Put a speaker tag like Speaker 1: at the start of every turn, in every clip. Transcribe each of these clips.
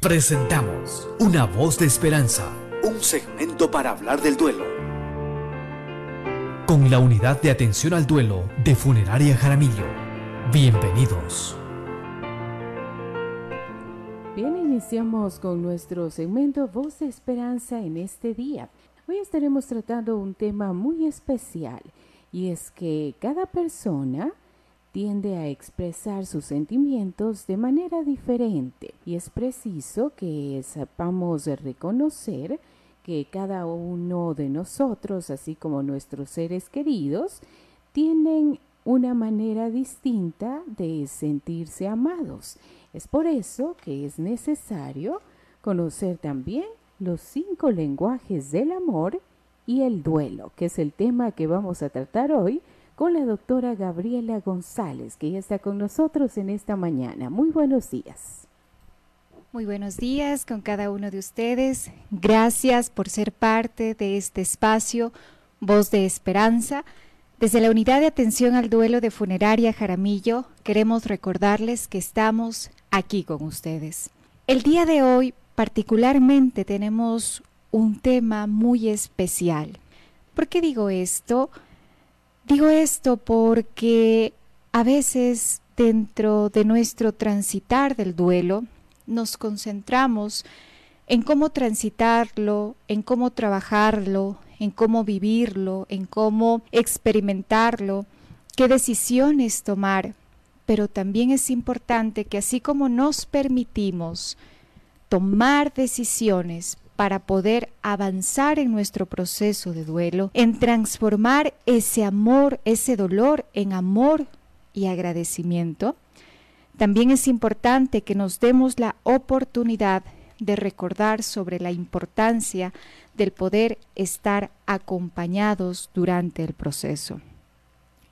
Speaker 1: Presentamos Una voz de esperanza, un segmento para hablar del duelo. Con la unidad de atención al duelo de Funeraria Jaramillo. Bienvenidos.
Speaker 2: Bien, iniciamos con nuestro segmento Voz de Esperanza en este día. Hoy estaremos tratando un tema muy especial y es que cada persona tiende a expresar sus sentimientos de manera diferente y es preciso que sepamos reconocer que cada uno de nosotros, así como nuestros seres queridos, tienen una manera distinta de sentirse amados. Es por eso que es necesario conocer también los cinco lenguajes del amor y el duelo, que es el tema que vamos a tratar hoy con la doctora Gabriela González, que ya está con nosotros en esta mañana. Muy buenos días.
Speaker 3: Muy buenos días con cada uno de ustedes. Gracias por ser parte de este espacio, Voz de Esperanza. Desde la Unidad de Atención al Duelo de Funeraria Jaramillo, queremos recordarles que estamos aquí con ustedes. El día de hoy particularmente tenemos un tema muy especial. ¿Por qué digo esto? Digo esto porque a veces dentro de nuestro transitar del duelo nos concentramos en cómo transitarlo, en cómo trabajarlo, en cómo vivirlo, en cómo experimentarlo, qué decisiones tomar. Pero también es importante que así como nos permitimos tomar decisiones para poder avanzar en nuestro proceso de duelo, en transformar ese amor, ese dolor en amor y agradecimiento. También es importante que nos demos la oportunidad de recordar sobre la importancia del poder estar acompañados durante el proceso.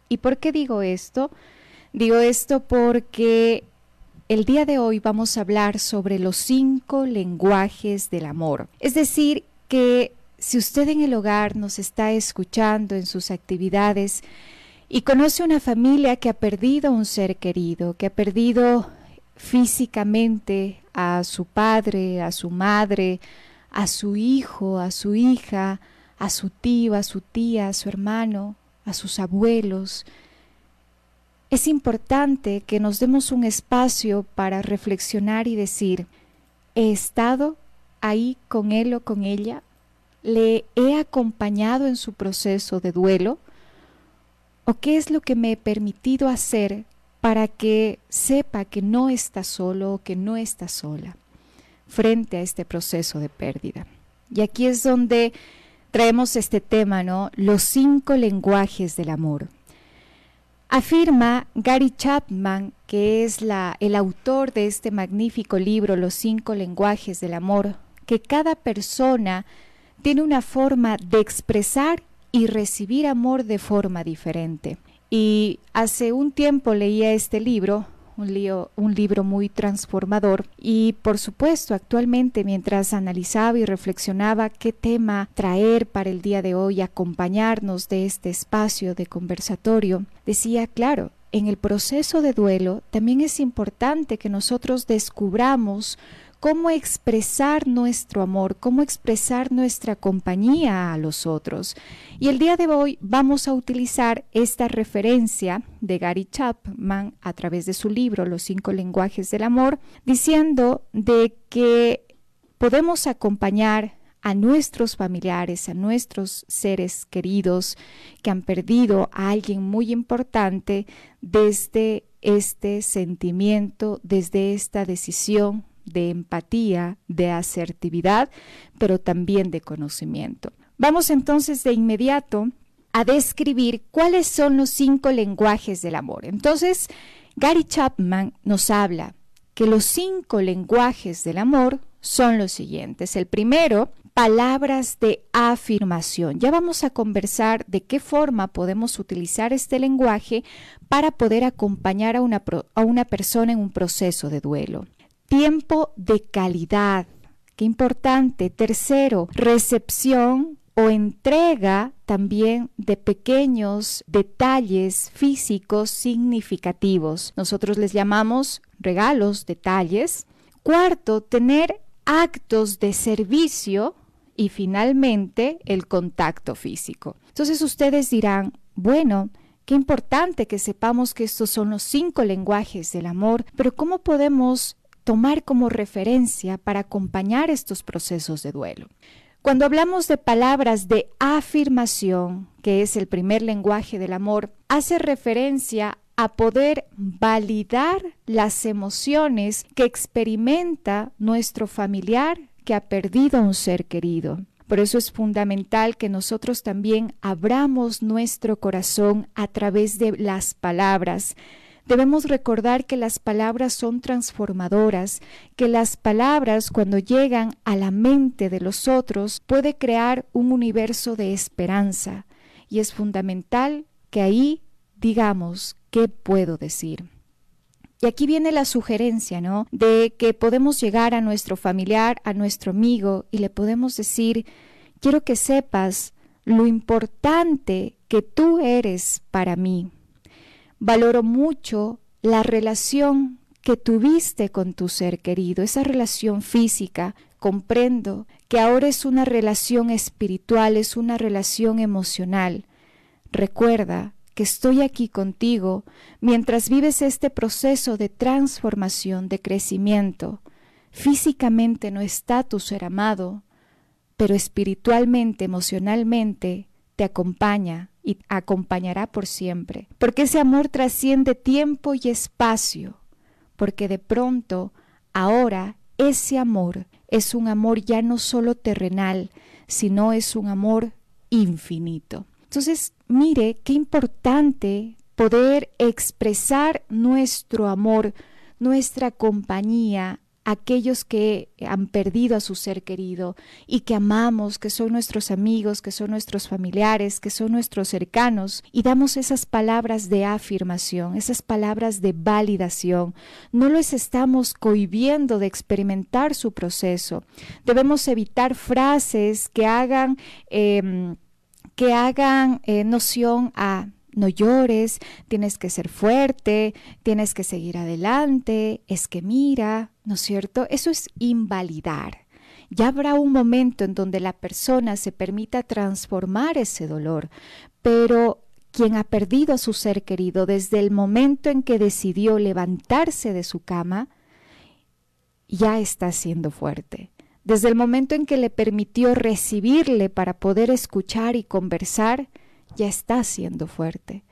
Speaker 3: ¿Y por qué digo esto? Digo esto porque el día de hoy vamos a hablar sobre los cinco lenguajes del amor. Es decir, que si usted en el hogar nos está escuchando en sus actividades y conoce una familia que ha perdido un ser querido, que ha perdido físicamente a su padre, a su madre, a su hijo, a su hija, a su tío, a su tía, a su hermano, a sus abuelos, es importante que nos demos un espacio para reflexionar y decir, ¿he estado ahí con él o con ella? ¿Le he acompañado en su proceso de duelo? ¿O qué es lo que me he permitido hacer para que sepa que no está solo o que no está sola frente a este proceso de pérdida? Y aquí es donde traemos este tema, ¿no? Los cinco lenguajes del amor. Afirma Gary Chapman, que es la, el autor de este magnífico libro Los cinco lenguajes del amor, que cada persona tiene una forma de expresar y recibir amor de forma diferente. Y hace un tiempo leía este libro un, un libro muy transformador. Y por supuesto actualmente mientras analizaba y reflexionaba qué tema traer para el día de hoy, acompañarnos de este espacio de conversatorio, decía, claro, en el proceso de duelo también es importante que nosotros descubramos cómo expresar nuestro amor, cómo expresar nuestra compañía a los otros. Y el día de hoy vamos a utilizar esta referencia de Gary Chapman a través de su libro Los cinco lenguajes del amor, diciendo de que podemos acompañar a nuestros familiares, a nuestros seres queridos que han perdido a alguien muy importante desde este sentimiento, desde esta decisión de empatía, de asertividad, pero también de conocimiento. Vamos entonces de inmediato a describir cuáles son los cinco lenguajes del amor. Entonces, Gary Chapman nos habla que los cinco lenguajes del amor son los siguientes. El primero, palabras de afirmación. Ya vamos a conversar de qué forma podemos utilizar este lenguaje para poder acompañar a una, a una persona en un proceso de duelo. Tiempo de calidad. Qué importante. Tercero, recepción o entrega también de pequeños detalles físicos significativos. Nosotros les llamamos regalos, detalles. Cuarto, tener actos de servicio y finalmente el contacto físico. Entonces ustedes dirán, bueno, Qué importante que sepamos que estos son los cinco lenguajes del amor, pero ¿cómo podemos tomar como referencia para acompañar estos procesos de duelo? Cuando hablamos de palabras de afirmación, que es el primer lenguaje del amor, hace referencia a poder validar las emociones que experimenta nuestro familiar que ha perdido a un ser querido. Por eso es fundamental que nosotros también abramos nuestro corazón a través de las palabras. Debemos recordar que las palabras son transformadoras, que las palabras cuando llegan a la mente de los otros puede crear un universo de esperanza y es fundamental que ahí digamos qué puedo decir. Y aquí viene la sugerencia, ¿no? De que podemos llegar a nuestro familiar, a nuestro amigo, y le podemos decir, quiero que sepas lo importante que tú eres para mí. Valoro mucho la relación que tuviste con tu ser querido, esa relación física. Comprendo que ahora es una relación espiritual, es una relación emocional. Recuerda que estoy aquí contigo mientras vives este proceso de transformación, de crecimiento. Físicamente no está tu ser amado, pero espiritualmente, emocionalmente, te acompaña y acompañará por siempre. Porque ese amor trasciende tiempo y espacio, porque de pronto, ahora, ese amor es un amor ya no solo terrenal, sino es un amor infinito. Entonces, mire qué importante poder expresar nuestro amor, nuestra compañía, aquellos que han perdido a su ser querido y que amamos, que son nuestros amigos, que son nuestros familiares, que son nuestros cercanos, y damos esas palabras de afirmación, esas palabras de validación. No les estamos cohibiendo de experimentar su proceso. Debemos evitar frases que hagan... Em, que hagan eh, noción a no llores, tienes que ser fuerte, tienes que seguir adelante, es que mira, ¿no es cierto? Eso es invalidar. Ya habrá un momento en donde la persona se permita transformar ese dolor, pero quien ha perdido a su ser querido desde el momento en que decidió levantarse de su cama, ya está siendo fuerte desde el momento en que le permitió recibirle para poder escuchar y conversar, ya está siendo fuerte.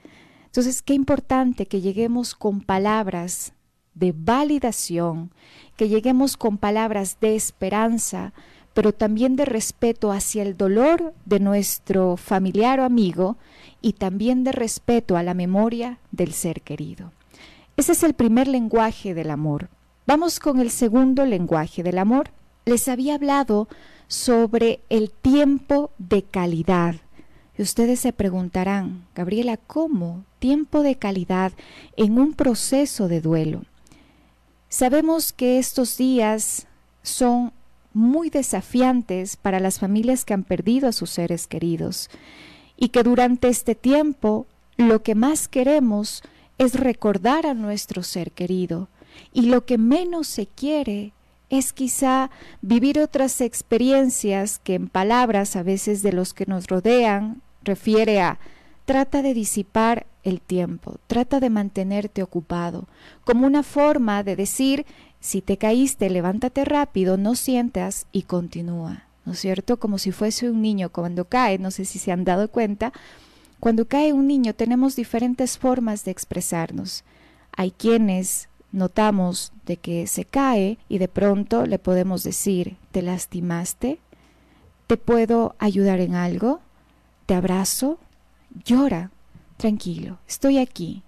Speaker 3: Entonces, qué importante que lleguemos con palabras de validación, que lleguemos con palabras de esperanza, pero también de respeto hacia el dolor de nuestro familiar o amigo y también de respeto a la memoria del ser querido. Ese es el primer lenguaje del amor. Vamos con el segundo lenguaje del amor, les había hablado sobre el tiempo de calidad. Y ustedes se preguntarán, Gabriela, ¿cómo tiempo de calidad en un proceso de duelo? Sabemos que estos días son muy desafiantes para las familias que han perdido a sus seres queridos y que durante este tiempo lo que más queremos es recordar a nuestro ser querido y lo que menos se quiere es quizá vivir otras experiencias que en palabras a veces de los que nos rodean refiere a trata de disipar el tiempo, trata de mantenerte ocupado, como una forma de decir, si te caíste, levántate rápido, no sientas y continúa, ¿no es cierto? Como si fuese un niño cuando cae, no sé si se han dado cuenta, cuando cae un niño tenemos diferentes formas de expresarnos. Hay quienes notamos de que se cae y de pronto le podemos decir, ¿te lastimaste? ¿Te puedo ayudar en algo? ¿Te abrazo? Llora, tranquilo, estoy aquí.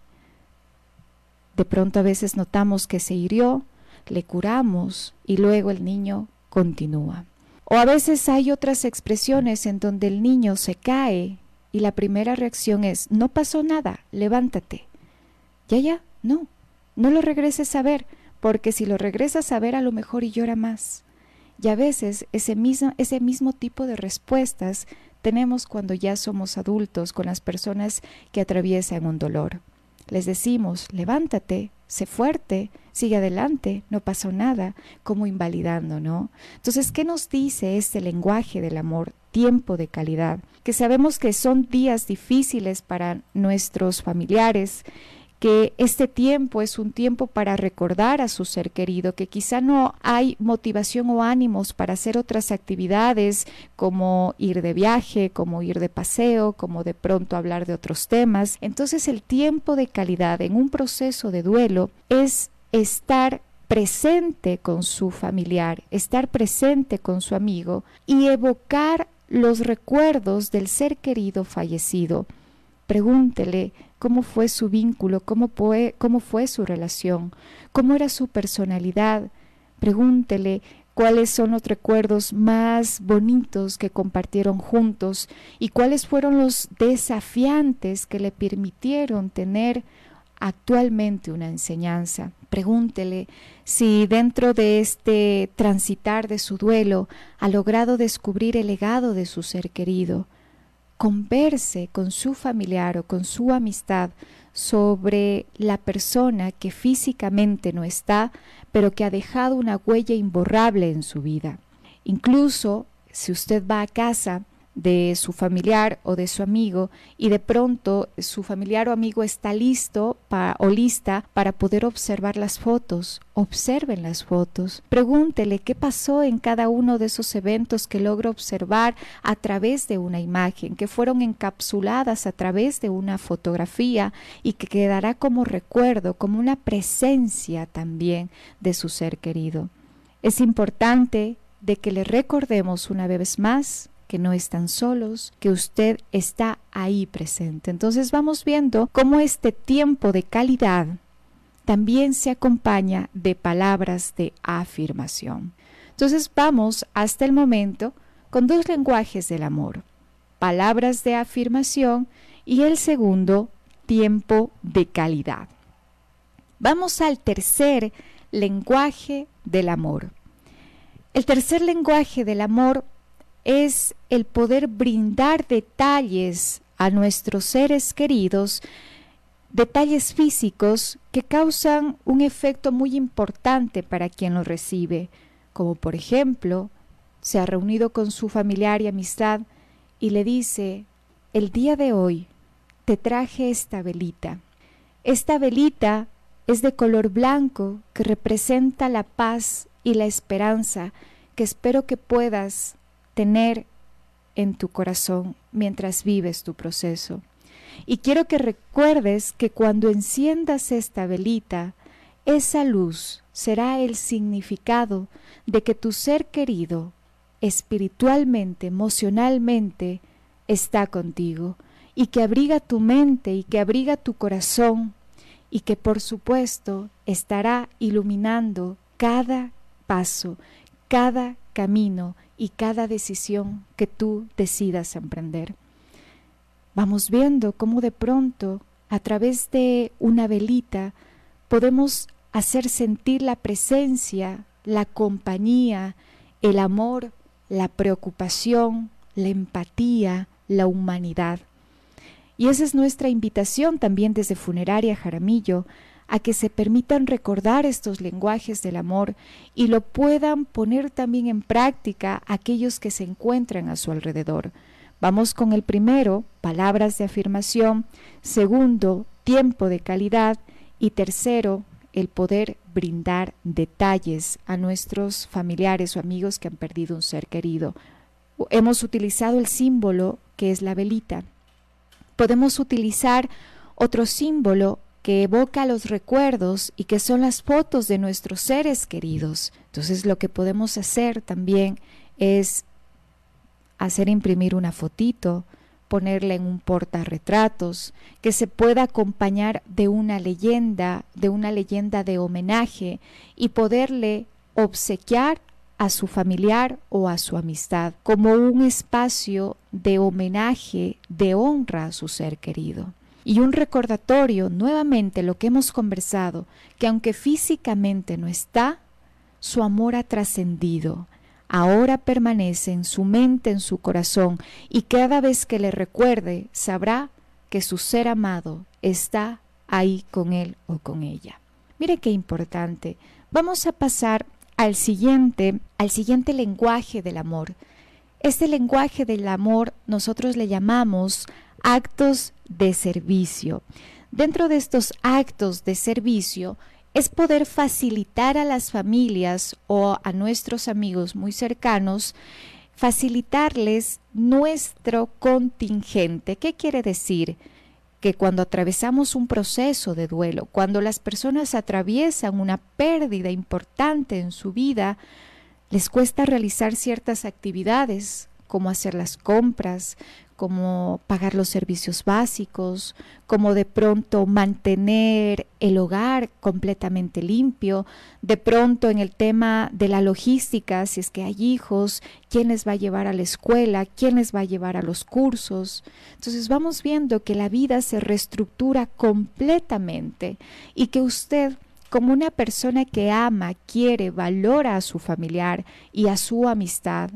Speaker 3: De pronto a veces notamos que se hirió, le curamos y luego el niño continúa. O a veces hay otras expresiones en donde el niño se cae y la primera reacción es, no pasó nada, levántate. Ya, ya, no, no lo regreses a ver, porque si lo regresas a ver a lo mejor y llora más. Y a veces ese mismo, ese mismo tipo de respuestas tenemos cuando ya somos adultos con las personas que atraviesan un dolor. Les decimos, levántate, sé fuerte, sigue adelante, no pasó nada, como invalidando, ¿no? Entonces, ¿qué nos dice este lenguaje del amor? Tiempo de calidad, que sabemos que son días difíciles para nuestros familiares, que este tiempo es un tiempo para recordar a su ser querido, que quizá no hay motivación o ánimos para hacer otras actividades como ir de viaje, como ir de paseo, como de pronto hablar de otros temas. Entonces el tiempo de calidad en un proceso de duelo es estar presente con su familiar, estar presente con su amigo y evocar los recuerdos del ser querido fallecido. Pregúntele cómo fue su vínculo, cómo fue, cómo fue su relación, cómo era su personalidad. Pregúntele cuáles son los recuerdos más bonitos que compartieron juntos y cuáles fueron los desafiantes que le permitieron tener actualmente una enseñanza. Pregúntele si dentro de este transitar de su duelo ha logrado descubrir el legado de su ser querido converse con su familiar o con su amistad sobre la persona que físicamente no está, pero que ha dejado una huella imborrable en su vida. Incluso si usted va a casa de su familiar o de su amigo y de pronto su familiar o amigo está listo o lista para poder observar las fotos. Observen las fotos. Pregúntele qué pasó en cada uno de esos eventos que logro observar a través de una imagen, que fueron encapsuladas a través de una fotografía y que quedará como recuerdo, como una presencia también de su ser querido. Es importante de que le recordemos una vez más que no están solos, que usted está ahí presente. Entonces vamos viendo cómo este tiempo de calidad también se acompaña de palabras de afirmación. Entonces vamos hasta el momento con dos lenguajes del amor, palabras de afirmación y el segundo, tiempo de calidad. Vamos al tercer lenguaje del amor. El tercer lenguaje del amor es el poder brindar detalles a nuestros seres queridos, detalles físicos que causan un efecto muy importante para quien lo recibe, como por ejemplo, se ha reunido con su familiar y amistad y le dice, el día de hoy te traje esta velita. Esta velita es de color blanco que representa la paz y la esperanza que espero que puedas tener en tu corazón mientras vives tu proceso. Y quiero que recuerdes que cuando enciendas esta velita, esa luz será el significado de que tu ser querido, espiritualmente, emocionalmente, está contigo y que abriga tu mente y que abriga tu corazón y que por supuesto estará iluminando cada paso, cada camino y cada decisión que tú decidas emprender. Vamos viendo cómo de pronto, a través de una velita, podemos hacer sentir la presencia, la compañía, el amor, la preocupación, la empatía, la humanidad. Y esa es nuestra invitación también desde Funeraria Jaramillo, a que se permitan recordar estos lenguajes del amor y lo puedan poner también en práctica aquellos que se encuentran a su alrededor. Vamos con el primero, palabras de afirmación, segundo, tiempo de calidad y tercero, el poder brindar detalles a nuestros familiares o amigos que han perdido un ser querido. Hemos utilizado el símbolo que es la velita. Podemos utilizar otro símbolo que evoca los recuerdos y que son las fotos de nuestros seres queridos. Entonces lo que podemos hacer también es hacer imprimir una fotito, ponerla en un portarretratos, que se pueda acompañar de una leyenda, de una leyenda de homenaje y poderle obsequiar a su familiar o a su amistad como un espacio de homenaje, de honra a su ser querido y un recordatorio nuevamente lo que hemos conversado, que aunque físicamente no está, su amor ha trascendido, ahora permanece en su mente, en su corazón, y cada vez que le recuerde sabrá que su ser amado está ahí con él o con ella. Mire qué importante. Vamos a pasar al siguiente, al siguiente lenguaje del amor. Este lenguaje del amor nosotros le llamamos actos de servicio. Dentro de estos actos de servicio es poder facilitar a las familias o a nuestros amigos muy cercanos, facilitarles nuestro contingente. ¿Qué quiere decir? Que cuando atravesamos un proceso de duelo, cuando las personas atraviesan una pérdida importante en su vida, les cuesta realizar ciertas actividades como hacer las compras, como pagar los servicios básicos, como de pronto mantener el hogar completamente limpio, de pronto en el tema de la logística, si es que hay hijos, quién les va a llevar a la escuela, quién les va a llevar a los cursos. Entonces vamos viendo que la vida se reestructura completamente y que usted como una persona que ama, quiere, valora a su familiar y a su amistad,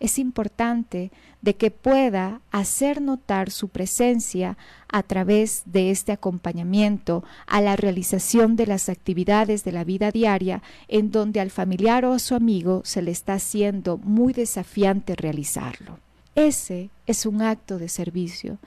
Speaker 3: es importante de que pueda hacer notar su presencia a través de este acompañamiento a la realización de las actividades de la vida diaria en donde al familiar o a su amigo se le está haciendo muy desafiante realizarlo. Ese es un acto de servicio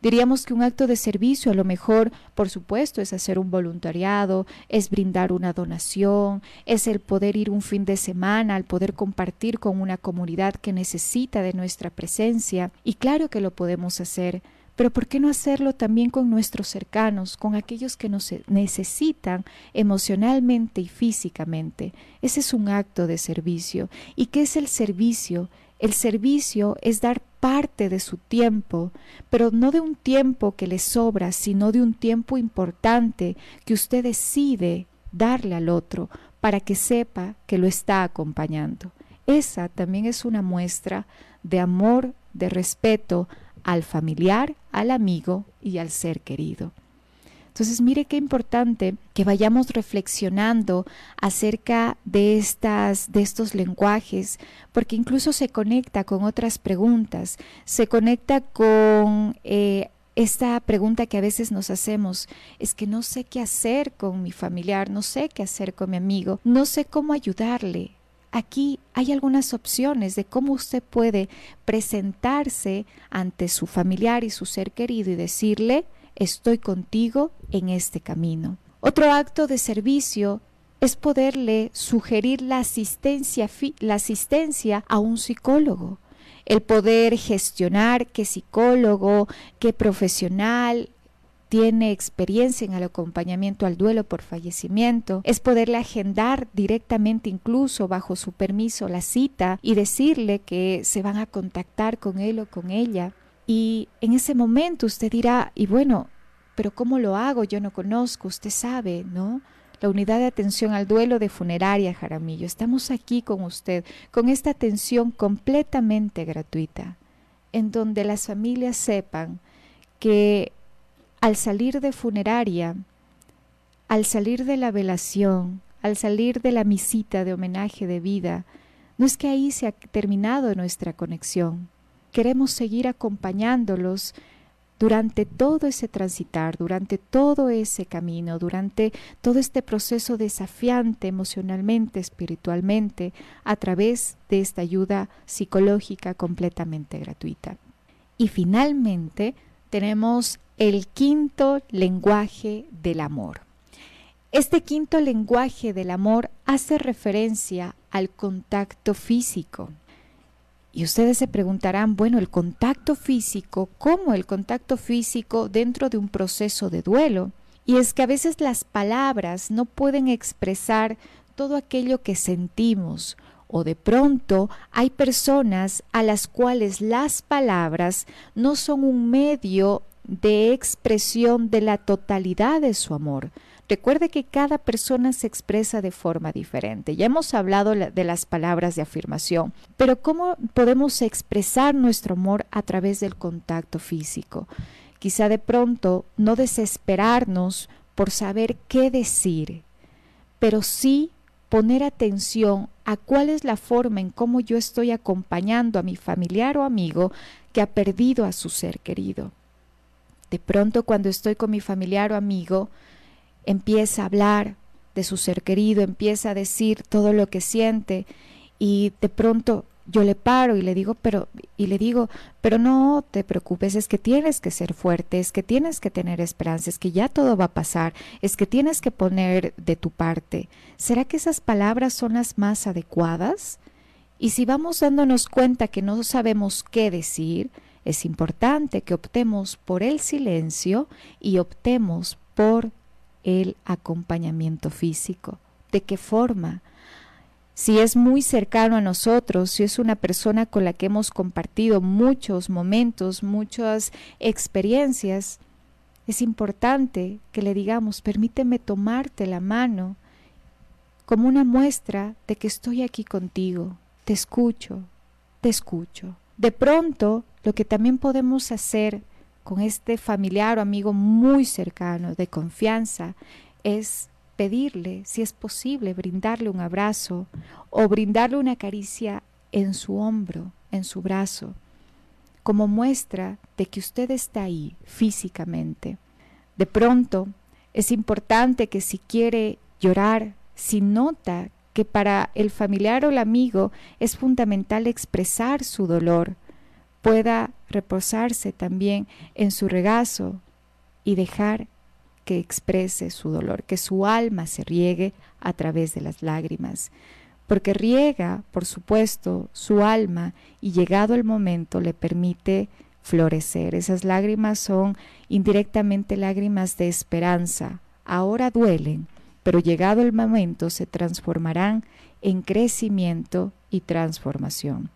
Speaker 3: Diríamos que un acto de servicio a lo mejor, por supuesto, es hacer un voluntariado, es brindar una donación, es el poder ir un fin de semana, al poder compartir con una comunidad que necesita de nuestra presencia. Y claro que lo podemos hacer, pero ¿por qué no hacerlo también con nuestros cercanos, con aquellos que nos necesitan emocionalmente y físicamente? Ese es un acto de servicio. ¿Y qué es el servicio? El servicio es dar parte de su tiempo, pero no de un tiempo que le sobra, sino de un tiempo importante que usted decide darle al otro para que sepa que lo está acompañando. Esa también es una muestra de amor, de respeto al familiar, al amigo y al ser querido. Entonces, mire qué importante que vayamos reflexionando acerca de estas de estos lenguajes, porque incluso se conecta con otras preguntas, se conecta con eh, esta pregunta que a veces nos hacemos es que no sé qué hacer con mi familiar, no sé qué hacer con mi amigo, no sé cómo ayudarle. Aquí hay algunas opciones de cómo usted puede presentarse ante su familiar y su ser querido y decirle, estoy contigo en este camino. Otro acto de servicio es poderle sugerir la asistencia, la asistencia a un psicólogo, el poder gestionar qué psicólogo, qué profesional tiene experiencia en el acompañamiento al duelo por fallecimiento, es poderle agendar directamente incluso bajo su permiso la cita y decirle que se van a contactar con él o con ella. Y en ese momento usted dirá, y bueno, pero ¿cómo lo hago? Yo no conozco, usted sabe, ¿no? La unidad de atención al duelo de funeraria Jaramillo. Estamos aquí con usted, con esta atención completamente gratuita, en donde las familias sepan que al salir de funeraria, al salir de la velación, al salir de la misita de homenaje de vida, no es que ahí se ha terminado nuestra conexión, queremos seguir acompañándolos durante todo ese transitar, durante todo ese camino, durante todo este proceso desafiante emocionalmente, espiritualmente, a través de esta ayuda psicológica completamente gratuita. Y finalmente tenemos el quinto lenguaje del amor. Este quinto lenguaje del amor hace referencia al contacto físico. Y ustedes se preguntarán, bueno, el contacto físico, ¿cómo el contacto físico dentro de un proceso de duelo? Y es que a veces las palabras no pueden expresar todo aquello que sentimos o de pronto hay personas a las cuales las palabras no son un medio de expresión de la totalidad de su amor, Recuerde que cada persona se expresa de forma diferente. Ya hemos hablado de las palabras de afirmación, pero ¿cómo podemos expresar nuestro amor a través del contacto físico? Quizá de pronto no desesperarnos por saber qué decir, pero sí poner atención a cuál es la forma en cómo yo estoy acompañando a mi familiar o amigo que ha perdido a su ser querido. De pronto cuando estoy con mi familiar o amigo, empieza a hablar de su ser querido, empieza a decir todo lo que siente y de pronto yo le paro y le digo, pero y le digo, pero no te preocupes, es que tienes que ser fuerte, es que tienes que tener esperanza, es que ya todo va a pasar, es que tienes que poner de tu parte. ¿Será que esas palabras son las más adecuadas? Y si vamos dándonos cuenta que no sabemos qué decir, es importante que optemos por el silencio y optemos por el acompañamiento físico. ¿De qué forma? si es muy cercano a nosotros, si es una persona con la que hemos compartido muchos momentos, muchas experiencias, es importante que le digamos, permíteme tomarte la mano como una muestra de que estoy aquí contigo, te escucho, te escucho. De pronto, lo que también podemos hacer con este familiar o amigo muy cercano, de confianza, es pedirle, si es posible, brindarle un abrazo o brindarle una caricia en su hombro, en su brazo, como muestra de que usted está ahí físicamente. De pronto, es importante que si quiere llorar, si nota que para el familiar o el amigo es fundamental expresar su dolor, pueda reposarse también en su regazo y dejar que exprese su dolor, que su alma se riegue a través de las lágrimas, porque riega, por supuesto, su alma y llegado el momento le permite florecer. Esas lágrimas son indirectamente lágrimas de esperanza. Ahora duelen, pero llegado el momento se transformarán en crecimiento y transformación.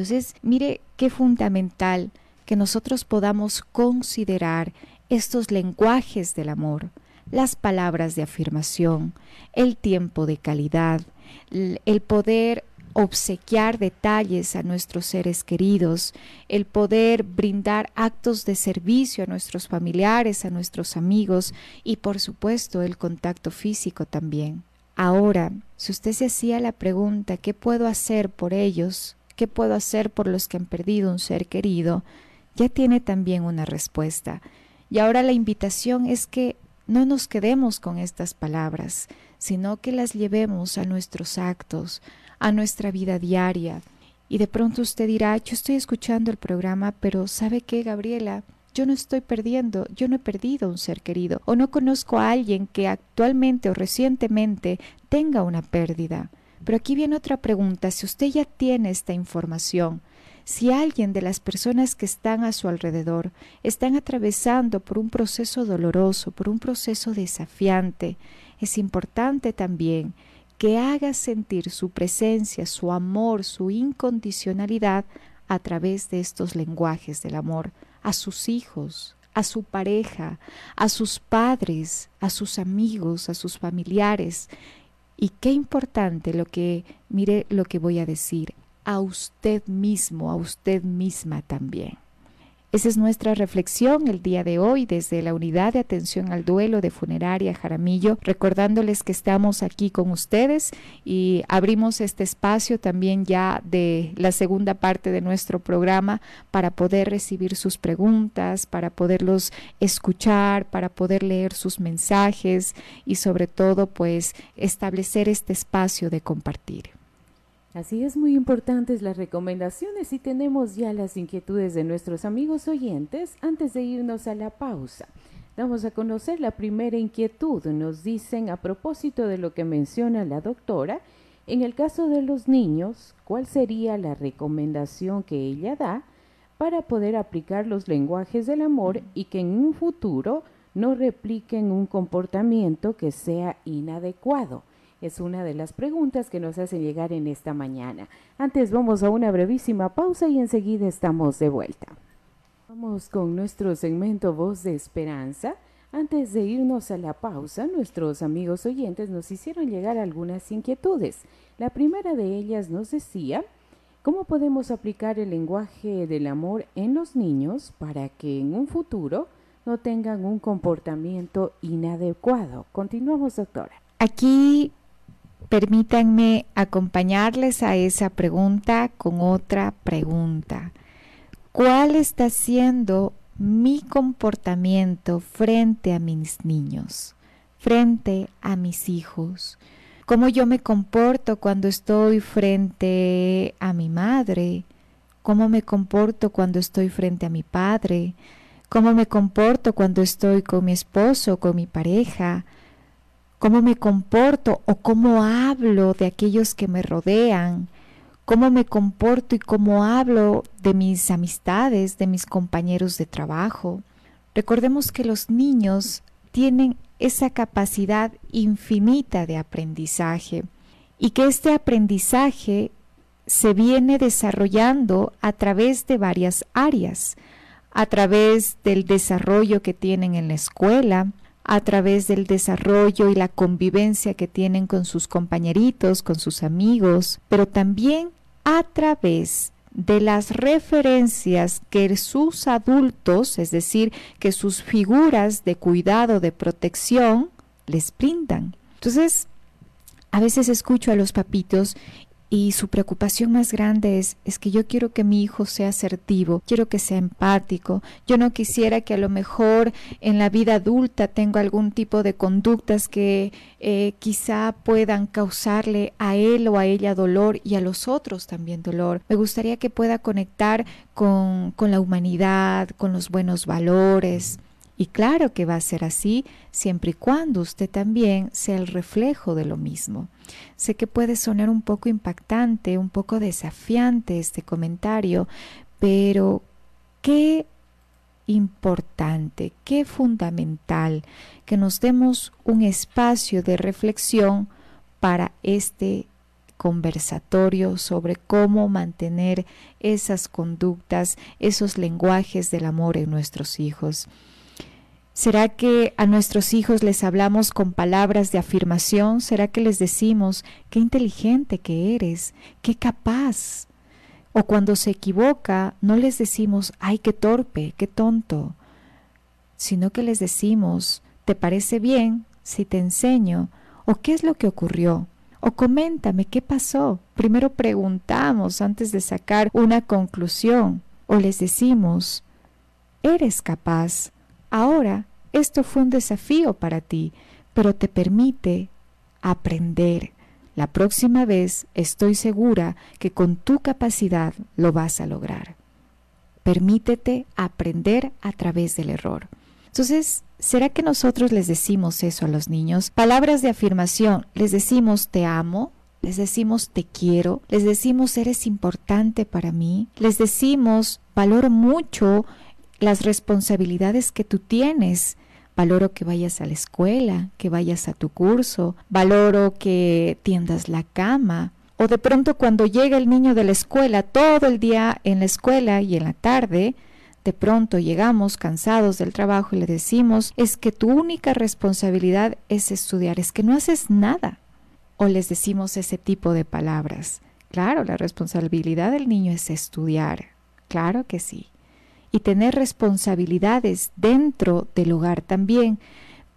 Speaker 3: Entonces, mire qué fundamental que nosotros podamos considerar estos lenguajes del amor, las palabras de afirmación, el tiempo de calidad, el poder obsequiar detalles a nuestros seres queridos, el poder brindar actos de servicio a nuestros familiares, a nuestros amigos y por supuesto el contacto físico también. Ahora, si usted se hacía la pregunta, ¿qué puedo hacer por ellos? ¿Qué puedo hacer por los que han perdido un ser querido? Ya tiene también una respuesta. Y ahora la invitación es que no nos quedemos con estas palabras, sino que las llevemos a nuestros actos, a nuestra vida diaria. Y de pronto usted dirá, yo estoy escuchando el programa, pero ¿sabe qué, Gabriela? Yo no estoy perdiendo, yo no he perdido un ser querido, o no conozco a alguien que actualmente o recientemente tenga una pérdida. Pero aquí viene otra pregunta, si usted ya tiene esta información, si alguien de las personas que están a su alrededor están atravesando por un proceso doloroso, por un proceso desafiante, es importante también que haga sentir su presencia, su amor, su incondicionalidad a través de estos lenguajes del amor a sus hijos, a su pareja, a sus padres, a sus amigos, a sus familiares. Y qué importante lo que, mire lo que voy a decir, a usted mismo, a usted misma también. Esa es nuestra reflexión el día de hoy desde la unidad de atención al duelo de funeraria Jaramillo, recordándoles que estamos aquí con ustedes y abrimos este espacio también ya de la segunda parte de nuestro programa para poder recibir sus preguntas, para poderlos escuchar, para poder leer sus mensajes y sobre todo pues establecer este espacio de compartir.
Speaker 2: Así es muy importantes las recomendaciones y tenemos ya las inquietudes de nuestros amigos oyentes antes de irnos a la pausa. Vamos a conocer la primera inquietud. Nos dicen a propósito de lo que menciona la doctora, en el caso de los niños, ¿cuál sería la recomendación que ella da para poder aplicar los lenguajes del amor y que en un futuro no repliquen un comportamiento que sea inadecuado? Es una de las preguntas que nos hacen llegar en esta mañana. Antes vamos a una brevísima pausa y enseguida estamos de vuelta. Vamos con nuestro segmento Voz de Esperanza. Antes de irnos a la pausa, nuestros amigos oyentes nos hicieron llegar algunas inquietudes. La primera de ellas nos decía, ¿cómo podemos aplicar el lenguaje del amor en los niños para que en un futuro no tengan un comportamiento inadecuado? Continuamos, doctora.
Speaker 3: Aquí Permítanme acompañarles a esa pregunta con otra pregunta. ¿Cuál está siendo mi comportamiento frente a mis niños? frente a mis hijos, cómo yo me comporto cuando estoy frente a mi madre, cómo me comporto cuando estoy frente a mi padre, cómo me comporto cuando estoy con mi esposo, con mi pareja, cómo me comporto o cómo hablo de aquellos que me rodean, cómo me comporto y cómo hablo de mis amistades, de mis compañeros de trabajo. Recordemos que los niños tienen esa capacidad infinita de aprendizaje y que este aprendizaje se viene desarrollando a través de varias áreas, a través del desarrollo que tienen en la escuela, a través del desarrollo y la convivencia que tienen con sus compañeritos, con sus amigos, pero también a través de las referencias que sus adultos, es decir, que sus figuras de cuidado, de protección, les brindan. Entonces, a veces escucho a los papitos y su preocupación más grande es, es que yo quiero que mi hijo sea asertivo, quiero que sea empático, yo no quisiera que a lo mejor en la vida adulta tenga algún tipo de conductas que eh, quizá puedan causarle a él o a ella dolor y a los otros también dolor. Me gustaría que pueda conectar con, con la humanidad, con los buenos valores. Y claro que va a ser así siempre y cuando usted también sea el reflejo de lo mismo. Sé que puede sonar un poco impactante, un poco desafiante este comentario, pero qué importante, qué fundamental que nos demos un espacio de reflexión para este conversatorio sobre cómo mantener esas conductas, esos lenguajes del amor en nuestros hijos. ¿Será que a nuestros hijos les hablamos con palabras de afirmación? ¿Será que les decimos, qué inteligente que eres, qué capaz? O cuando se equivoca, no les decimos, ay, qué torpe, qué tonto, sino que les decimos, ¿te parece bien si te enseño? ¿O qué es lo que ocurrió? O coméntame qué pasó. Primero preguntamos antes de sacar una conclusión. O les decimos, eres capaz Ahora, esto fue un desafío para ti, pero te permite aprender. La próxima vez estoy segura que con tu capacidad lo vas a lograr. Permítete aprender a través del error. Entonces, ¿será que nosotros les decimos eso a los niños? Palabras de afirmación, les decimos te amo, les decimos te quiero, les decimos eres importante para mí, les decimos valoro mucho las responsabilidades que tú tienes. Valoro que vayas a la escuela, que vayas a tu curso, valoro que tiendas la cama. O de pronto cuando llega el niño de la escuela, todo el día en la escuela y en la tarde, de pronto llegamos cansados del trabajo y le decimos, es que tu única responsabilidad es estudiar, es que no haces nada. O les decimos ese tipo de palabras. Claro, la responsabilidad del niño es estudiar. Claro que sí y tener responsabilidades dentro del hogar también.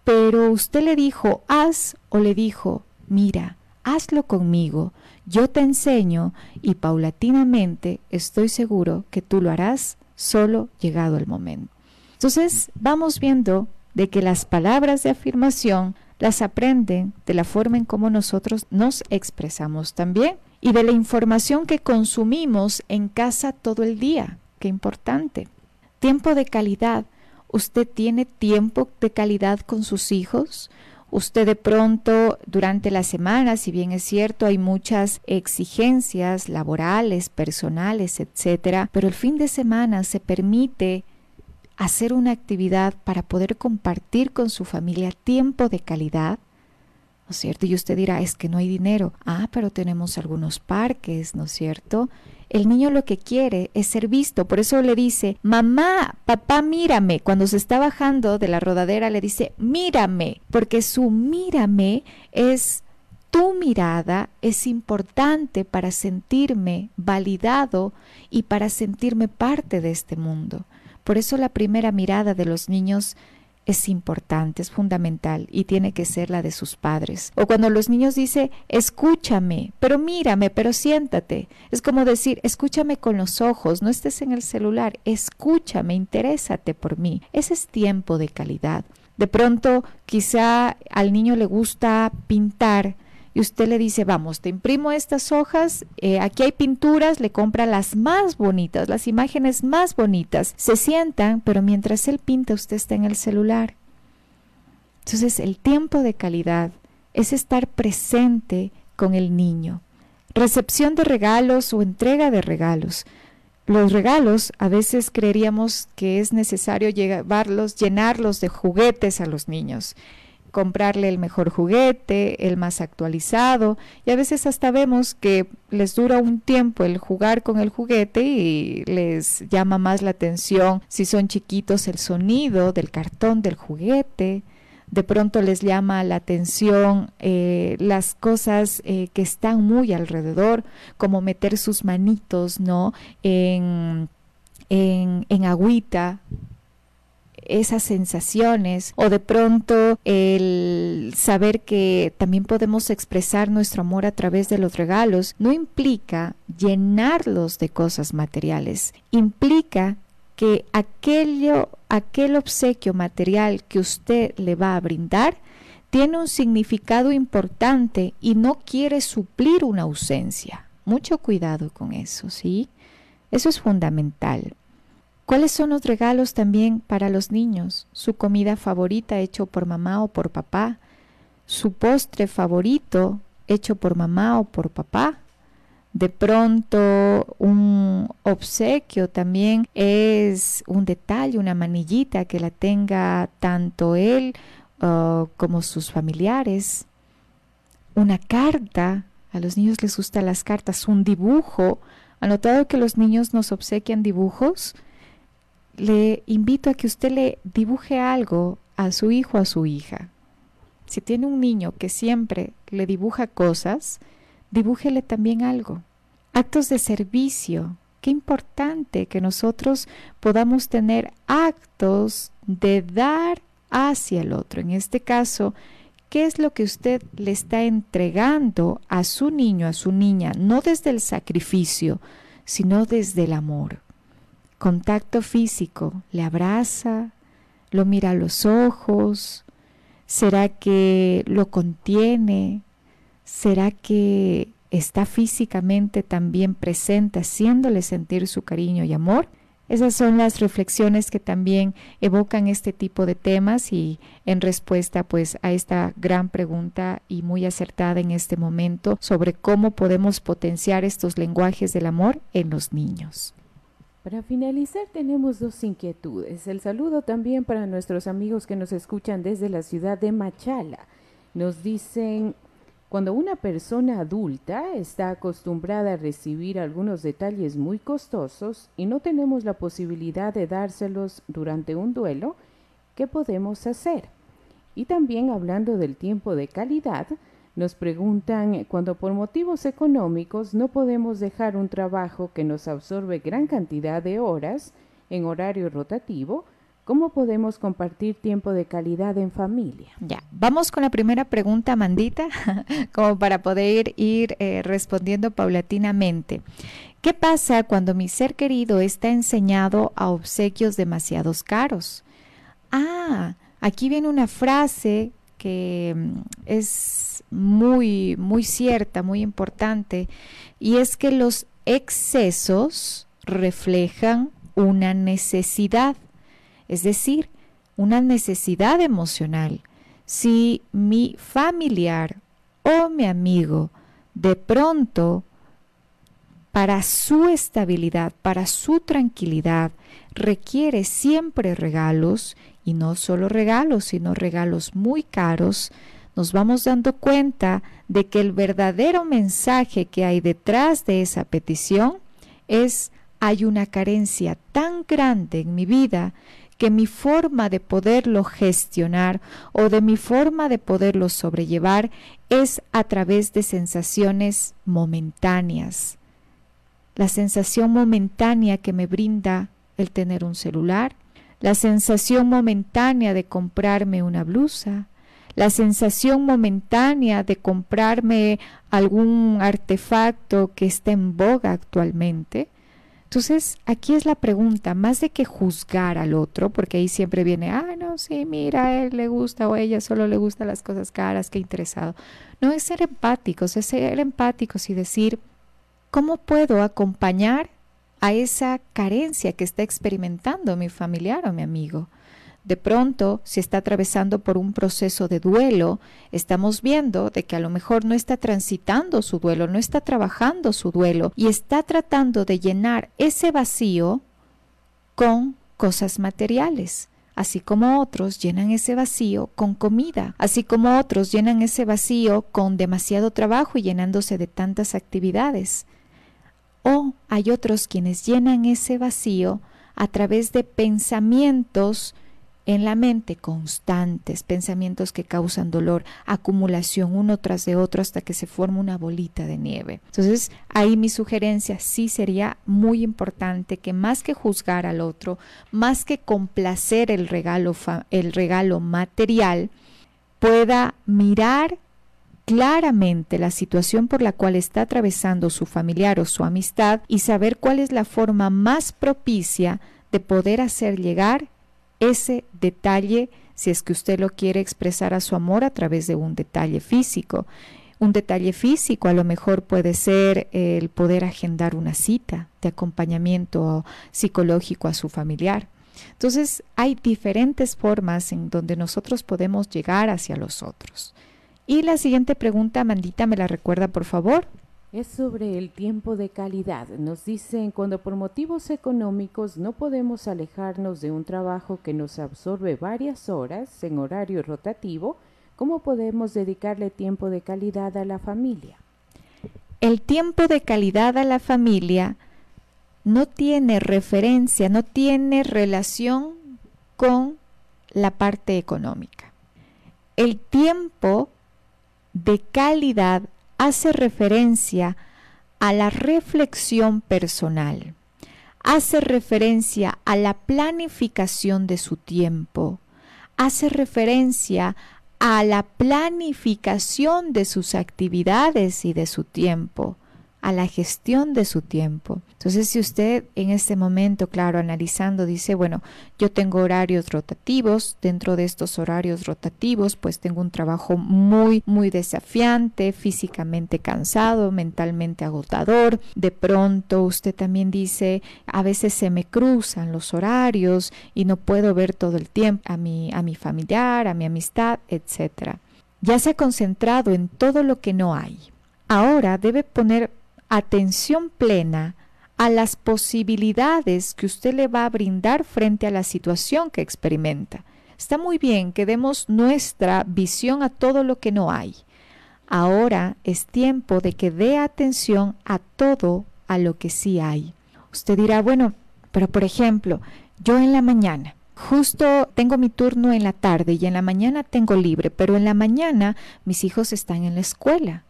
Speaker 3: Pero usted le dijo, haz o le dijo, mira, hazlo conmigo, yo te enseño y paulatinamente estoy seguro que tú lo harás solo llegado el momento. Entonces vamos viendo de que las palabras de afirmación las aprenden de la forma en cómo nosotros nos expresamos también y de la información que consumimos en casa todo el día. Qué importante. Tiempo de calidad. ¿Usted tiene tiempo de calidad con sus hijos? Usted de pronto durante la semana, si bien es cierto, hay muchas exigencias laborales, personales, etcétera, pero el fin de semana se permite hacer una actividad para poder compartir con su familia tiempo de calidad. ¿No es cierto? Y usted dirá, es que no hay dinero. Ah, pero tenemos algunos parques, ¿no es cierto? El niño lo que quiere es ser visto, por eso le dice, mamá, papá, mírame. Cuando se está bajando de la rodadera le dice, mírame, porque su mírame es tu mirada es importante para sentirme validado y para sentirme parte de este mundo. Por eso la primera mirada de los niños es importante, es fundamental y tiene que ser la de sus padres. O cuando los niños dicen, escúchame, pero mírame, pero siéntate. Es como decir, escúchame con los ojos, no estés en el celular, escúchame, interésate por mí. Ese es tiempo de calidad. De pronto, quizá al niño le gusta pintar y usted le dice, vamos, te imprimo estas hojas, eh, aquí hay pinturas, le compra las más bonitas, las imágenes más bonitas. Se sientan, pero mientras él pinta, usted está en el celular. Entonces, el tiempo de calidad es estar presente con el niño. Recepción de regalos o entrega de regalos. Los regalos a veces creeríamos que es necesario llevarlos, llenarlos de juguetes a los niños comprarle el mejor juguete, el más actualizado, y a veces hasta vemos que les dura un tiempo el jugar con el juguete y les llama más la atención si son chiquitos el sonido del cartón del juguete, de pronto les llama la atención eh, las cosas eh, que están muy alrededor, como meter sus manitos, ¿no? En, en, en agüita esas sensaciones o de pronto el saber que también podemos expresar nuestro amor a través de los regalos no implica llenarlos de cosas materiales, implica que aquello, aquel obsequio material que usted le va a brindar tiene un significado importante y no quiere suplir una ausencia. Mucho cuidado con eso, ¿sí? Eso es fundamental. ¿Cuáles son los regalos también para los niños? Su comida favorita hecho por mamá o por papá, su postre favorito hecho por mamá o por papá. De pronto un obsequio también es un detalle, una manillita que la tenga tanto él uh, como sus familiares. Una carta, a los niños les gustan las cartas, un dibujo. ¿Ha notado que los niños nos obsequian dibujos? Le invito a que usted le dibuje algo a su hijo o a su hija. Si tiene un niño que siempre le dibuja cosas, dibújele también algo. Actos de servicio. Qué importante que nosotros podamos tener actos de dar hacia el otro. En este caso, ¿qué es lo que usted le está entregando a su niño, a su niña? No desde el sacrificio, sino desde el amor contacto físico, le abraza, lo mira a los ojos, será que lo contiene, será que está físicamente también presente haciéndole sentir su cariño y amor. Esas son las reflexiones que también evocan este tipo de temas y en respuesta pues a esta gran pregunta y muy acertada en este momento sobre cómo podemos potenciar estos lenguajes del amor en los niños.
Speaker 2: Para finalizar tenemos dos inquietudes. El saludo también para nuestros amigos que nos escuchan desde la ciudad de Machala. Nos dicen, cuando una persona adulta está acostumbrada a recibir algunos detalles muy costosos y no tenemos la posibilidad de dárselos durante un duelo, ¿qué podemos hacer? Y también hablando del tiempo de calidad, nos preguntan, cuando por motivos económicos no podemos dejar un trabajo que nos absorbe gran cantidad de horas en horario rotativo, ¿cómo podemos compartir tiempo de calidad en familia?
Speaker 3: Ya, vamos con la primera pregunta, Mandita, como para poder ir eh, respondiendo paulatinamente. ¿Qué pasa cuando mi ser querido está enseñado a obsequios demasiados caros? Ah, aquí viene una frase que mm, es muy, muy cierta, muy importante, y es que los excesos reflejan una necesidad, es decir, una necesidad emocional. Si mi familiar o mi amigo de pronto para su estabilidad, para su tranquilidad, requiere siempre regalos y no solo regalos, sino regalos muy caros, nos vamos dando cuenta de que el verdadero mensaje que hay detrás de esa petición es hay una carencia tan grande en mi vida que mi forma de poderlo gestionar o de mi forma de poderlo sobrellevar es a través de sensaciones momentáneas. La sensación momentánea que me brinda el tener un celular, la sensación momentánea de comprarme una blusa, la sensación momentánea de comprarme algún artefacto que está en boga actualmente. Entonces, aquí es la pregunta, más de que juzgar al otro, porque ahí siempre viene, ah, no, sí, mira, a él le gusta o a ella solo le gustan las cosas caras, qué interesado. No es ser empáticos, es ser empáticos y decir, ¿cómo puedo acompañar a esa carencia que está experimentando mi familiar o mi amigo? de pronto, si está atravesando por un proceso de duelo, estamos viendo de que a lo mejor no está transitando su duelo, no está trabajando su duelo y está tratando de llenar ese vacío con cosas materiales. Así como otros llenan ese vacío con comida, así como otros llenan ese vacío con demasiado trabajo y llenándose de tantas actividades. O hay otros quienes llenan ese vacío a través de pensamientos en la mente constantes, pensamientos que causan dolor, acumulación uno tras de otro hasta que se forma una bolita de nieve. Entonces, ahí mi sugerencia sí sería muy importante que más que juzgar al otro, más que complacer el regalo, el regalo material, pueda mirar claramente la situación por la cual está atravesando su familiar o su amistad y saber cuál es la forma más propicia de poder hacer llegar ese detalle si es que usted lo quiere expresar a su amor a través de un detalle físico. Un detalle físico a lo mejor puede ser el poder agendar una cita de acompañamiento psicológico a su familiar. Entonces hay diferentes formas en donde nosotros podemos llegar hacia los otros. Y la siguiente pregunta, Mandita, ¿me la recuerda por favor?
Speaker 2: es sobre el tiempo de calidad. Nos dicen, cuando por motivos económicos no podemos alejarnos de un trabajo que nos absorbe varias horas en horario rotativo, ¿cómo podemos dedicarle tiempo de calidad a la familia?
Speaker 3: El tiempo de calidad a la familia no tiene referencia, no tiene relación con la parte económica. El tiempo de calidad hace referencia a la reflexión personal, hace referencia a la planificación de su tiempo, hace referencia a la planificación de sus actividades y de su tiempo a la gestión de su tiempo. Entonces, si usted en este momento, claro, analizando, dice, bueno, yo tengo horarios rotativos, dentro de estos horarios rotativos, pues tengo un trabajo muy, muy desafiante, físicamente cansado, mentalmente agotador. De pronto usted también dice, a veces se me cruzan los horarios y no puedo ver todo el tiempo a mi, a mi familiar, a mi amistad, etc. Ya se ha concentrado en todo lo que no hay. Ahora debe poner atención plena a las posibilidades que usted le va a brindar frente a la situación que experimenta. Está muy bien que demos nuestra visión a todo lo que no hay. Ahora es tiempo de que dé atención a todo a lo que sí hay. Usted dirá, bueno, pero por ejemplo, yo en la mañana, justo tengo mi turno en la tarde y en la mañana tengo libre, pero en la mañana mis hijos están en la escuela.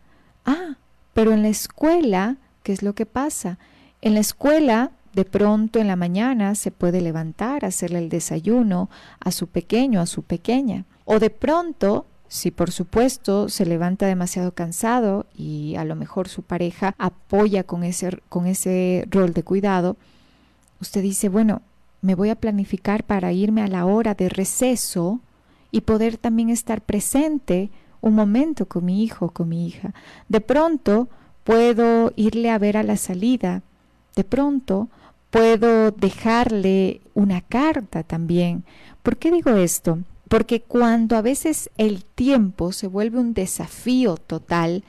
Speaker 3: Ah, pero en la escuela, ¿qué es lo que pasa? En la escuela, de pronto en la mañana se puede levantar, hacerle el desayuno a su pequeño, a su pequeña. O de pronto, si por supuesto se levanta demasiado cansado y a lo mejor su pareja apoya con ese, con ese rol de cuidado, usted dice, bueno, me voy a planificar para irme a la hora de receso y poder también estar presente un momento con mi hijo, con mi hija. De pronto puedo irle a ver a la salida. De pronto puedo dejarle una carta también. ¿Por qué digo esto? Porque cuando a veces el tiempo se vuelve un desafío total,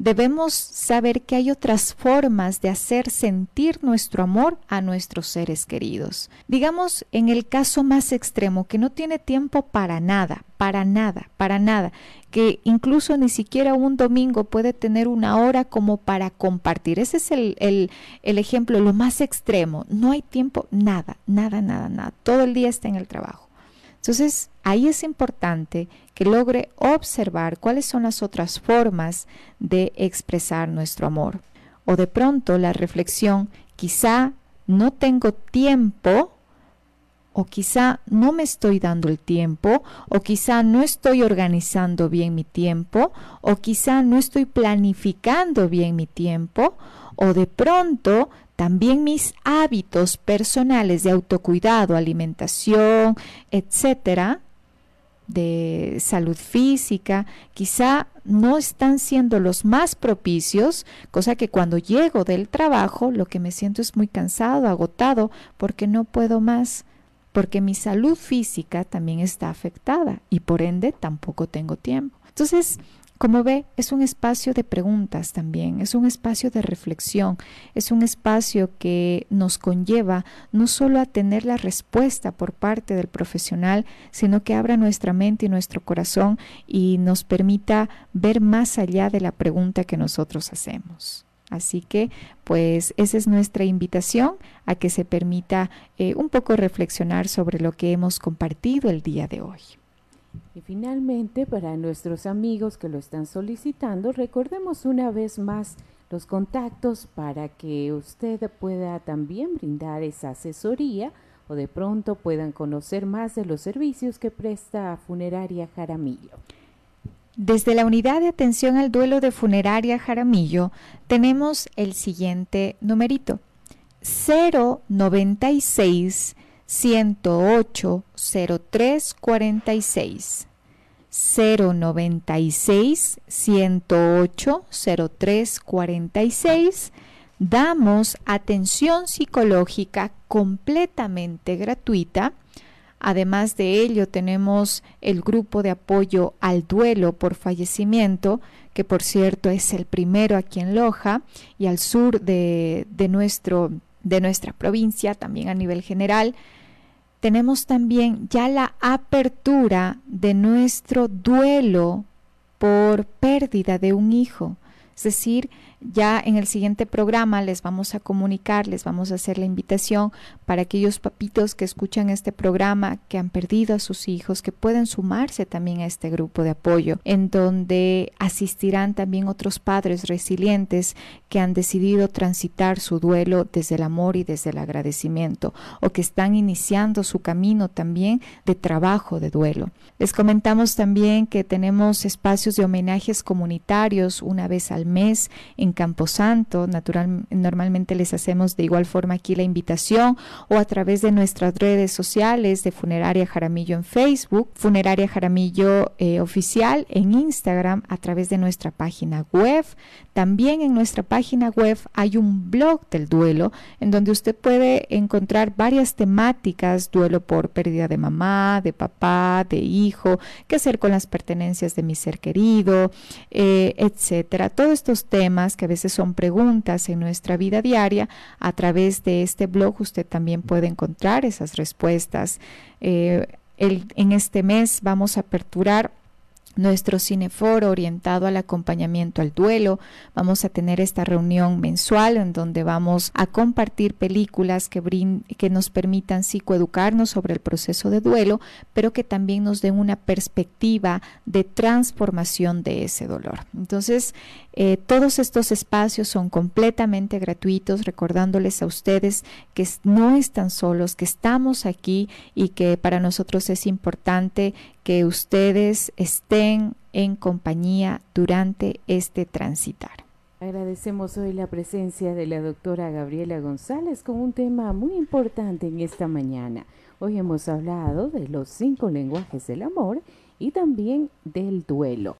Speaker 3: debemos saber que hay otras formas de hacer sentir nuestro amor a nuestros seres queridos. Digamos, en el caso más extremo, que no tiene tiempo para nada, para nada, para nada, que incluso ni siquiera un domingo puede tener una hora como para compartir. Ese es el, ejemplo, lo más extremo. No hay tiempo, nada, nada, nada, nada. Todo el día está en el trabajo. Entonces, ahí es importante que logre observar cuáles son las otras formas de expresar nuestro amor. O de pronto la reflexión, quizá no tengo tiempo, o quizá no me estoy dando el tiempo, o quizá no estoy organizando bien mi tiempo, o quizá no estoy planificando bien mi tiempo, o de pronto también mis hábitos personales de autocuidado, alimentación, etcétera, de salud física, quizá no están siendo los más propicios, cosa que cuando llego del trabajo lo que me siento es muy cansado, agotado, porque no puedo más, porque mi salud física también está afectada y por ende tampoco tengo tiempo. Entonces, como ve, es un espacio de preguntas también, es un espacio de reflexión, es un espacio que nos conlleva no solo a tener la respuesta por parte del profesional, sino que abra nuestra mente y nuestro corazón y nos permita ver más allá de la pregunta que nosotros hacemos. Así que, pues, esa es nuestra invitación a que se permita eh, un poco reflexionar sobre lo que hemos compartido el día de hoy.
Speaker 2: Y finalmente, para nuestros amigos que lo están solicitando, recordemos una vez más los contactos para que usted pueda también brindar esa asesoría o de pronto puedan conocer más de los servicios que presta Funeraria Jaramillo.
Speaker 3: Desde la unidad de atención al duelo de Funeraria Jaramillo tenemos el siguiente numerito 096 108 03 46 096 108 03 46 damos atención psicológica completamente gratuita. Además de ello, tenemos el grupo de apoyo al duelo por fallecimiento, que por cierto es el primero aquí en Loja y al sur de, de, nuestro, de nuestra provincia, también a nivel general tenemos también ya la apertura de nuestro duelo por pérdida de un hijo. Es decir, ya en el siguiente programa les vamos a comunicar, les vamos a hacer la invitación para aquellos papitos que escuchan este programa, que han perdido a sus hijos, que pueden sumarse también a este grupo de apoyo, en donde asistirán también otros padres resilientes que han decidido transitar su duelo desde el amor y desde el agradecimiento, o que están iniciando su camino también de trabajo de duelo. Les comentamos también que tenemos espacios de homenajes comunitarios una vez al mes en Camposanto. Natural, normalmente les hacemos de igual forma aquí la invitación o a través de nuestras redes sociales de Funeraria Jaramillo en Facebook, Funeraria Jaramillo eh, Oficial en Instagram, a través de nuestra página web. También en nuestra página web hay un blog del duelo en donde usted puede encontrar varias temáticas, duelo por pérdida de mamá, de papá, de hijo, qué hacer con las pertenencias de mi ser querido, eh, etcétera. Todos estos temas que a veces son preguntas en nuestra vida diaria, a través de este blog usted también puede encontrar esas respuestas. Eh, en este mes vamos a aperturar nuestro cineforo orientado al acompañamiento al duelo. Vamos a tener esta reunión mensual en donde vamos a compartir películas que, que nos permitan psicoeducarnos sobre el proceso de duelo, pero que también nos den una perspectiva de transformación de ese dolor. Entonces, eh, todos estos espacios son completamente gratuitos, recordándoles a ustedes que no están solos, que estamos aquí y que para nosotros es importante que ustedes estén en compañía durante este transitar.
Speaker 2: Agradecemos hoy la presencia de la doctora Gabriela González con un tema muy importante en esta mañana. Hoy hemos hablado de los cinco lenguajes del amor y también del duelo.